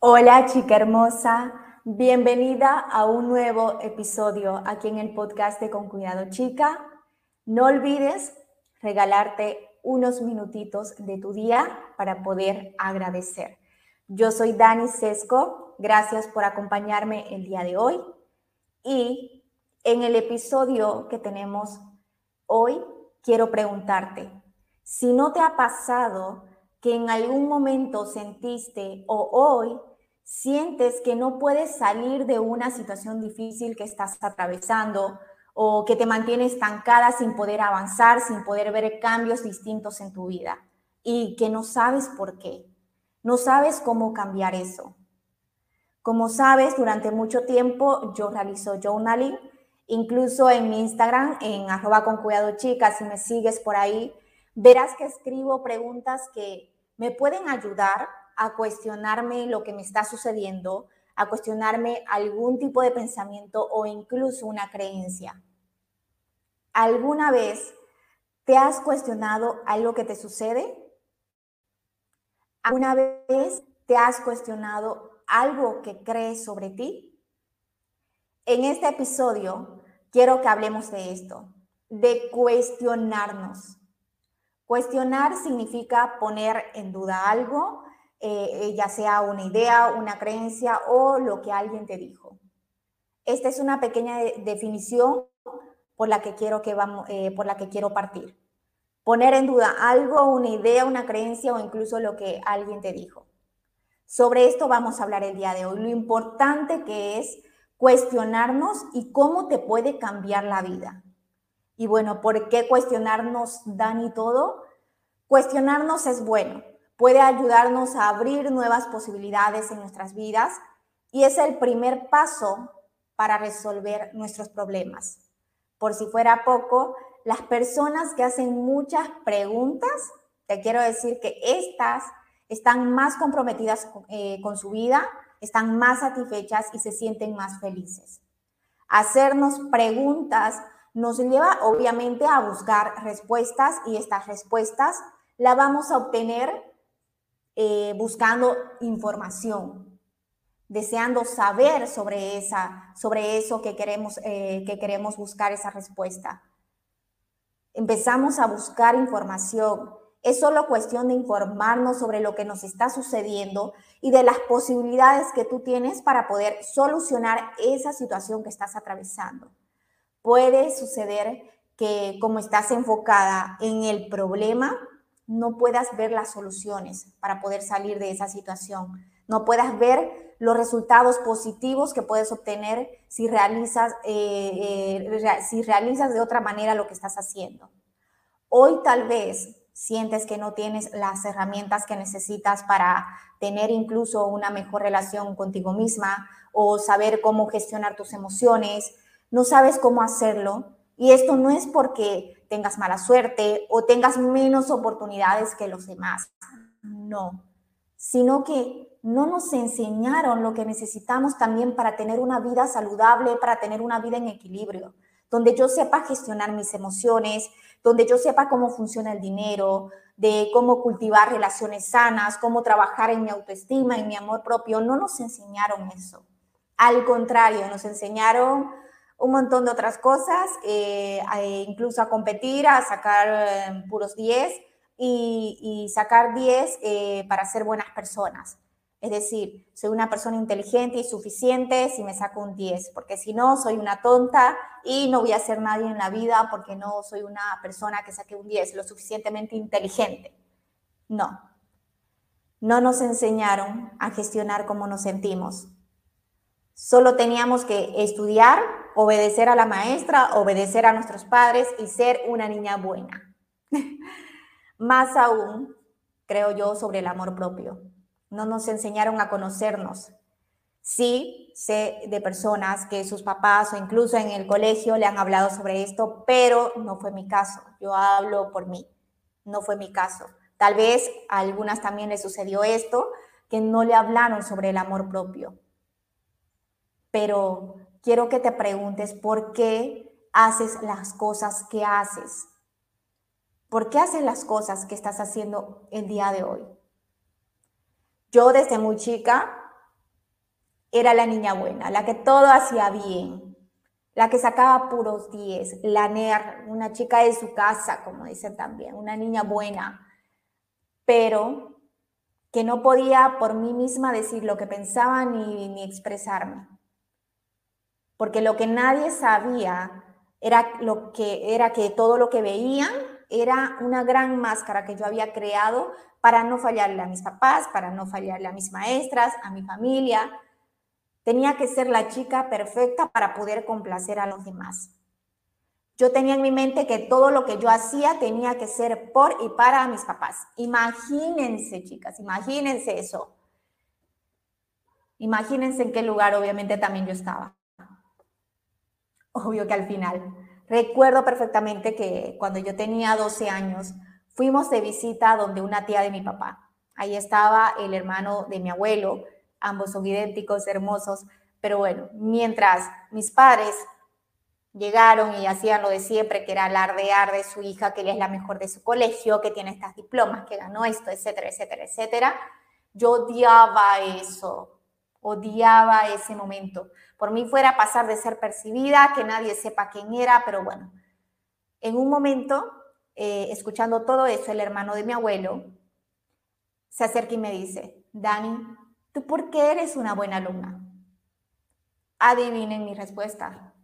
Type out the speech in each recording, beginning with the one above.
Hola chica hermosa, bienvenida a un nuevo episodio aquí en el podcast de Con Cuidado Chica. No olvides regalarte unos minutitos de tu día para poder agradecer. Yo soy Dani Sesco, gracias por acompañarme el día de hoy y en el episodio que tenemos hoy quiero preguntarte, si no te ha pasado que en algún momento sentiste o hoy sientes que no puedes salir de una situación difícil que estás atravesando o que te mantiene estancada sin poder avanzar, sin poder ver cambios distintos en tu vida y que no sabes por qué, no sabes cómo cambiar eso. Como sabes, durante mucho tiempo yo realizo journaling, incluso en mi Instagram, en arroba con cuidado chicas, si me sigues por ahí, verás que escribo preguntas que me pueden ayudar a cuestionarme lo que me está sucediendo, a cuestionarme algún tipo de pensamiento o incluso una creencia. ¿Alguna vez te has cuestionado algo que te sucede? ¿Alguna vez te has cuestionado algo que crees sobre ti? En este episodio quiero que hablemos de esto, de cuestionarnos. Cuestionar significa poner en duda algo, eh, ya sea una idea, una creencia o lo que alguien te dijo. Esta es una pequeña definición por la que quiero, que vamos, eh, por la que quiero partir. Poner en duda algo, una idea, una creencia o incluso lo que alguien te dijo. Sobre esto vamos a hablar el día de hoy, lo importante que es cuestionarnos y cómo te puede cambiar la vida. Y bueno, ¿por qué cuestionarnos, Dani, todo? Cuestionarnos es bueno, puede ayudarnos a abrir nuevas posibilidades en nuestras vidas y es el primer paso para resolver nuestros problemas. Por si fuera poco, las personas que hacen muchas preguntas, te quiero decir que estas están más comprometidas eh, con su vida, están más satisfechas y se sienten más felices. Hacernos preguntas nos lleva obviamente a buscar respuestas y estas respuestas las vamos a obtener eh, buscando información, deseando saber sobre, esa, sobre eso que queremos, eh, que queremos buscar esa respuesta. Empezamos a buscar información. Es solo cuestión de informarnos sobre lo que nos está sucediendo y de las posibilidades que tú tienes para poder solucionar esa situación que estás atravesando. Puede suceder que como estás enfocada en el problema, no puedas ver las soluciones para poder salir de esa situación, no puedas ver los resultados positivos que puedes obtener si realizas, eh, eh, si realizas de otra manera lo que estás haciendo. Hoy tal vez sientes que no tienes las herramientas que necesitas para tener incluso una mejor relación contigo misma o saber cómo gestionar tus emociones, no sabes cómo hacerlo. Y esto no es porque tengas mala suerte o tengas menos oportunidades que los demás. No, sino que no nos enseñaron lo que necesitamos también para tener una vida saludable, para tener una vida en equilibrio, donde yo sepa gestionar mis emociones, donde yo sepa cómo funciona el dinero, de cómo cultivar relaciones sanas, cómo trabajar en mi autoestima, en mi amor propio. No nos enseñaron eso. Al contrario, nos enseñaron un montón de otras cosas, eh, incluso a competir, a sacar eh, puros 10 y, sacar 10 eh, para ser buenas personas. Es decir, soy una persona inteligente y suficiente si me saco un 10, porque si no, soy una tonta y no voy a ser nadie en la vida porque no soy una persona que saque un 10, lo suficientemente inteligente. No, no nos enseñaron a gestionar cómo nos sentimos. Solo teníamos que estudiar, obedecer a la maestra, obedecer a nuestros padres y ser una niña buena. Más aún, creo yo, sobre el amor propio. No nos enseñaron a conocernos. Sí, sé de personas que sus papás o incluso en el colegio le han hablado sobre esto, pero no fue mi caso. Yo hablo por mí. No fue mi caso. Tal vez a algunas también les sucedió esto, que no le hablaron sobre el amor propio. Pero quiero que te preguntes por qué haces las cosas que haces. ¿Por qué haces las cosas que estás haciendo el día de hoy? Yo desde muy chica era la niña buena, la que todo hacía bien, la que sacaba puros 10, la NER, una chica de su casa, como dicen también, una niña buena, pero que no podía por mí misma decir lo que pensaba ni, ni expresarme. Porque lo que nadie sabía era, lo que, era que todo lo que veían era una gran máscara que yo había creado para no fallarle a mis papás, para no fallarle a mis maestras, a mi familia. Tenía que ser la chica perfecta para poder complacer a los demás. Yo tenía en mi mente que todo lo que yo hacía tenía que ser por y para mis papás. Imagínense, chicas, imagínense eso. Imagínense en qué lugar obviamente también yo estaba. Obvio que al final. Recuerdo perfectamente que cuando yo tenía 12 años, fuimos de visita donde una tía de mi papá. Ahí estaba el hermano de mi abuelo, ambos son idénticos, hermosos, pero bueno, mientras mis padres llegaron y hacían lo de siempre, que era alardear de su hija, que ella es la mejor de su colegio, que tiene estas diplomas, que ganó esto, etcétera, etcétera, etcétera, yo odiaba eso, odiaba ese momento. Por mí fuera pasar de ser percibida, que nadie sepa quién era, pero bueno, en un momento eh, escuchando todo eso, el hermano de mi abuelo se acerca y me dice, Dani, ¿tú por qué eres una buena alumna? Adivinen mi respuesta.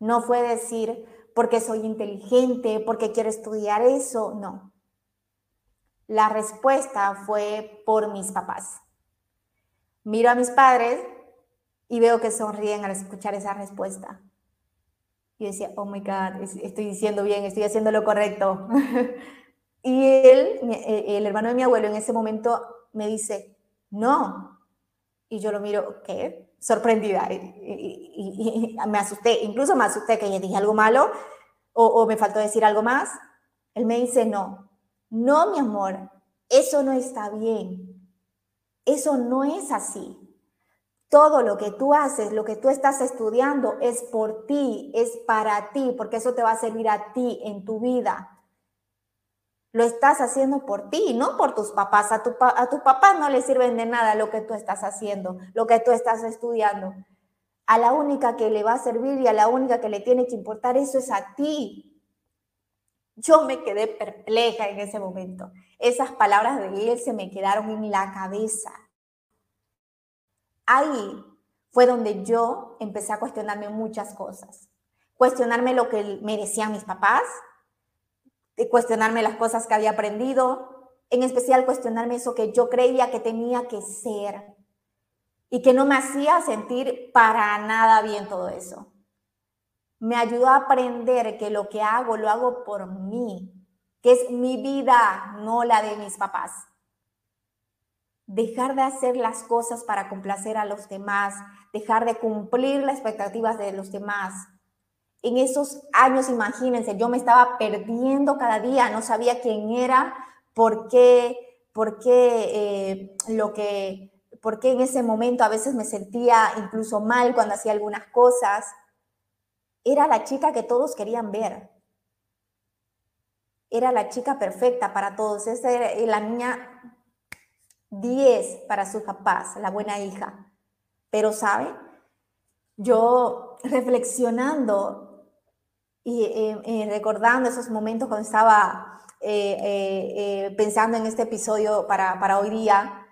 No fue decir porque soy inteligente, porque quiero estudiar eso, no. La respuesta fue por mis papás. Miro a mis padres y veo que sonríen al escuchar esa respuesta. Y decía, oh my God, estoy diciendo bien, estoy haciendo lo correcto. y él, eh, el hermano de mi abuelo, en ese momento me dice, no. Y yo lo miro, ¿qué? Sorprendida. Y, me asusté, incluso me asusté que le dije algo malo o, o me faltó decir algo más. Él me dice, no, no, mi amor, eso no está bien. Eso no es así. Todo lo que tú haces, lo que tú estás estudiando es por ti, es para ti, porque eso te va a servir a ti en tu vida. Lo estás haciendo por ti, no por tus papás. A tu, a tu papá no le sirven de nada lo que tú estás haciendo, lo que tú estás estudiando. A la única que le va a servir y a la única que le tiene que importar eso es a ti. Yo me quedé perpleja en ese momento. Esas palabras de él se me quedaron en la cabeza. Ahí fue donde yo empecé a cuestionarme muchas cosas. Cuestionarme lo que me decían mis papás, cuestionarme las cosas que había aprendido, en especial cuestionarme eso que yo creía que tenía que ser y que no me hacía sentir para nada bien todo eso. Me ayudó a aprender que lo que hago lo hago por mí, que es mi vida, no la de mis papás dejar de hacer las cosas para complacer a los demás, dejar de cumplir las expectativas de los demás. En esos años, imagínense, yo me estaba perdiendo cada día, no sabía quién era, por qué, por qué eh, lo que, por qué en ese momento a veces me sentía incluso mal cuando hacía algunas cosas. Era la chica que todos querían ver. Era la chica perfecta para todos. Esa era la niña 10 para sus papás, la buena hija. Pero, ¿sabe? Yo reflexionando y eh, eh, recordando esos momentos cuando estaba eh, pensando en este episodio para, para, hoy día,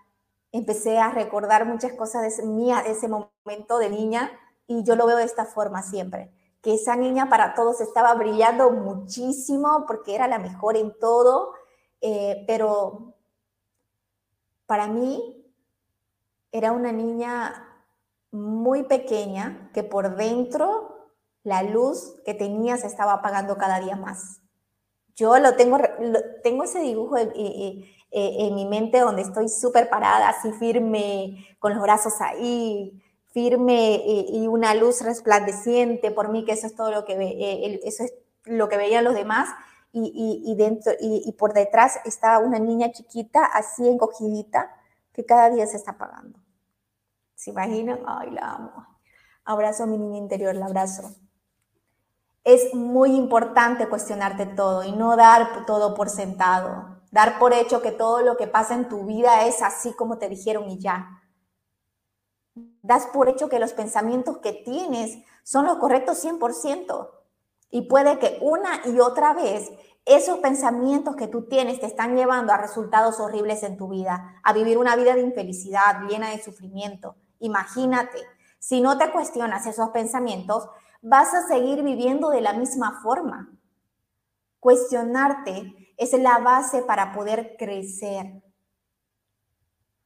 empecé a recordar muchas cosas de, mía de ese momento de niña y yo lo veo de esta forma siempre, que esa niña para todos estaba brillando muchísimo porque era la mejor en todo, pero para mí era una niña muy pequeña que por dentro la luz que tenía se estaba apagando cada día más. Yo lo tengo, tengo ese dibujo en, mi mente donde estoy súper parada, así firme, con los brazos ahí, firme y, una luz resplandeciente por mí, que eso es todo lo que, eso es lo que veían los demás y, dentro, y, por detrás está una niña chiquita, así encogidita, que cada día se está apagando. ¿Se imaginan? Ay, la amo. Abrazo a mi niña interior, la abrazo. Es muy importante cuestionarte todo y no dar todo por sentado. Dar por hecho que todo lo que pasa en tu vida es así como te dijeron y ya. Das por hecho que los pensamientos que tienes son los correctos 100%. Y puede que una y otra vez esos pensamientos que tú tienes te están llevando a resultados horribles en tu vida, a vivir una vida de infelicidad, llena de sufrimiento. Imagínate, si no te cuestionas esos pensamientos, vas a seguir viviendo de la misma forma. Cuestionarte es la base para poder crecer.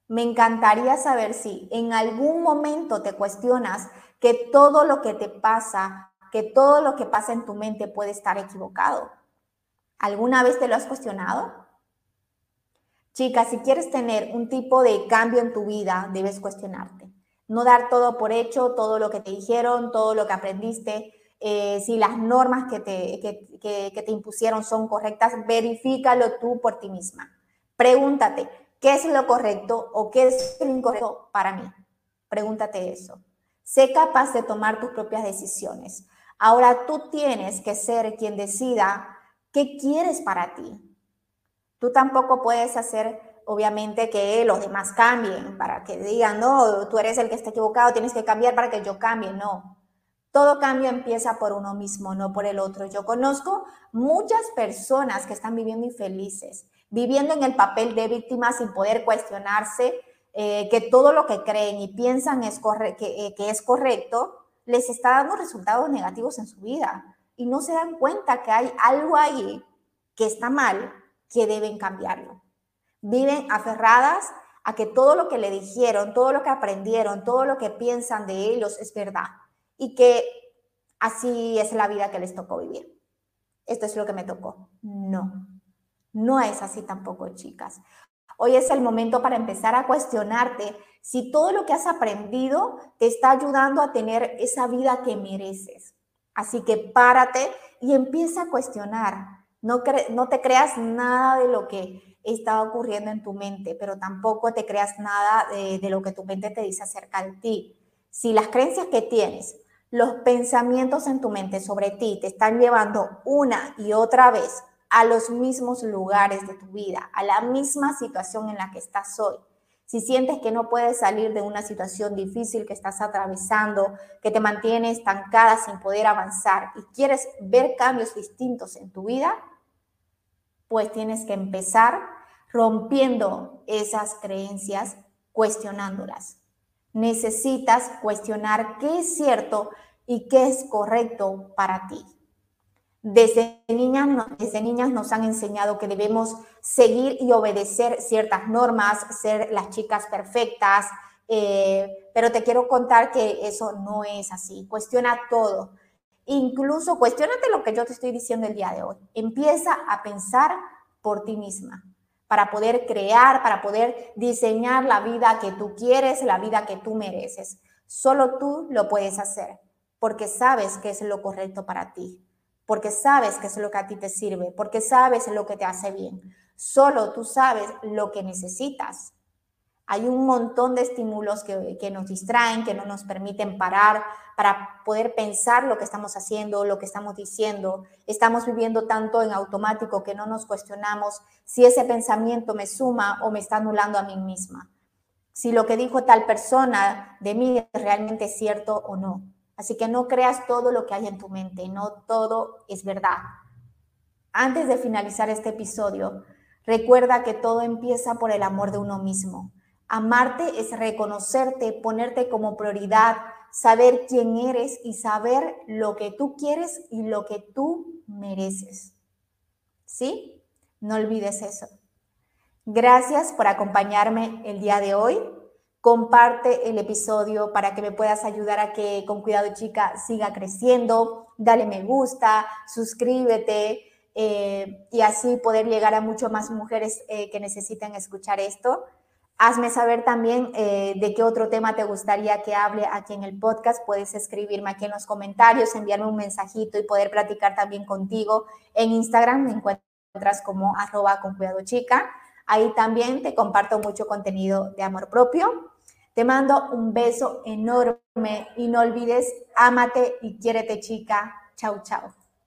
Me encantaría saber si en algún momento te cuestionas que todo lo que te pasa, que todo lo que pasa en tu mente puede estar equivocado. ¿Alguna vez te lo has cuestionado? Chicas, si quieres tener un tipo de cambio en tu vida, debes cuestionarte. No dar todo por hecho, todo lo que te dijeron, todo lo que aprendiste. Eh, si las normas que te, que te impusieron son correctas, verifícalo tú por ti misma. Pregúntate, ¿qué es lo correcto o qué es lo incorrecto para mí? Pregúntate eso. Sé capaz de tomar tus propias decisiones. Ahora tú tienes que ser quien decida ¿Qué quieres para ti? Tú tampoco puedes hacer, obviamente, que los demás cambien para que digan, no, tú eres el que está equivocado, tienes que cambiar para que yo cambie. No. Todo cambio empieza por uno mismo, no por el otro. Yo conozco muchas personas que están viviendo infelices, viviendo en el papel de víctima sin poder cuestionarse eh, que todo lo que creen y piensan es que, eh, que es correcto, les está dando resultados negativos en su vida y no se dan cuenta que hay algo ahí que está mal, que deben cambiarlo. Viven aferradas a que todo lo que le dijeron, todo lo que aprendieron, todo lo que piensan de ellos es verdad y que así es la vida que les tocó vivir. Esto es lo que me tocó. No, no es así tampoco, chicas. Hoy es el momento para empezar a cuestionarte si todo lo que has aprendido te está ayudando a tener esa vida que mereces. Así que párate y empieza a cuestionar. No, te creas nada de lo que está ocurriendo en tu mente, pero tampoco te creas nada de, de lo que tu mente te dice acerca de ti. Si las creencias que tienes, los pensamientos en tu mente sobre ti te están llevando una y otra vez a los mismos lugares de tu vida, a la misma situación en la que estás hoy, si sientes que no puedes salir de una situación difícil que estás atravesando, que te mantiene estancada sin poder avanzar y quieres ver cambios distintos en tu vida, pues tienes que empezar rompiendo esas creencias, cuestionándolas. Necesitas cuestionar qué es cierto y qué es correcto para ti. Desde niñas, desde niñas nos han enseñado que debemos seguir y obedecer ciertas normas, ser las chicas perfectas, eh, pero te quiero contar que eso no es así. Cuestiona todo. Incluso cuestionate lo que yo te estoy diciendo el día de hoy. Empieza a pensar por ti misma para poder crear, para poder diseñar la vida que tú quieres, la vida que tú mereces. Solo tú lo puedes hacer porque sabes que es lo correcto para ti porque sabes que es lo que a ti te sirve, porque sabes lo que te hace bien. Solo tú sabes lo que necesitas. Hay un montón de estímulos que, que, nos distraen, que no nos permiten parar para poder pensar lo que estamos haciendo, lo que estamos diciendo. Estamos viviendo tanto en automático que no nos cuestionamos si ese pensamiento me suma o me está anulando a mí misma. Si lo que dijo tal persona de mí es realmente cierto o no. Así que no creas todo lo que hay en tu mente, no todo es verdad. Antes de finalizar este episodio, recuerda que todo empieza por el amor de uno mismo. Amarte es reconocerte, ponerte como prioridad, saber quién eres y saber lo que tú quieres y lo que tú mereces. ¿Sí? No olvides eso. Gracias por acompañarme el día de hoy comparte el episodio para que me puedas ayudar a que Con Cuidado Chica siga creciendo, dale me gusta, suscríbete eh, y así poder llegar a mucho más mujeres eh, que necesiten escuchar esto. Hazme saber también eh, de qué otro tema te gustaría que hable aquí en el podcast. Puedes escribirme aquí en los comentarios, enviarme un mensajito y poder platicar también contigo. En Instagram me encuentras como arroba con cuidado chica. Ahí también te comparto mucho contenido de amor propio. Te mando un beso enorme y no olvides, ámate y quiérete chica. Chau, chau.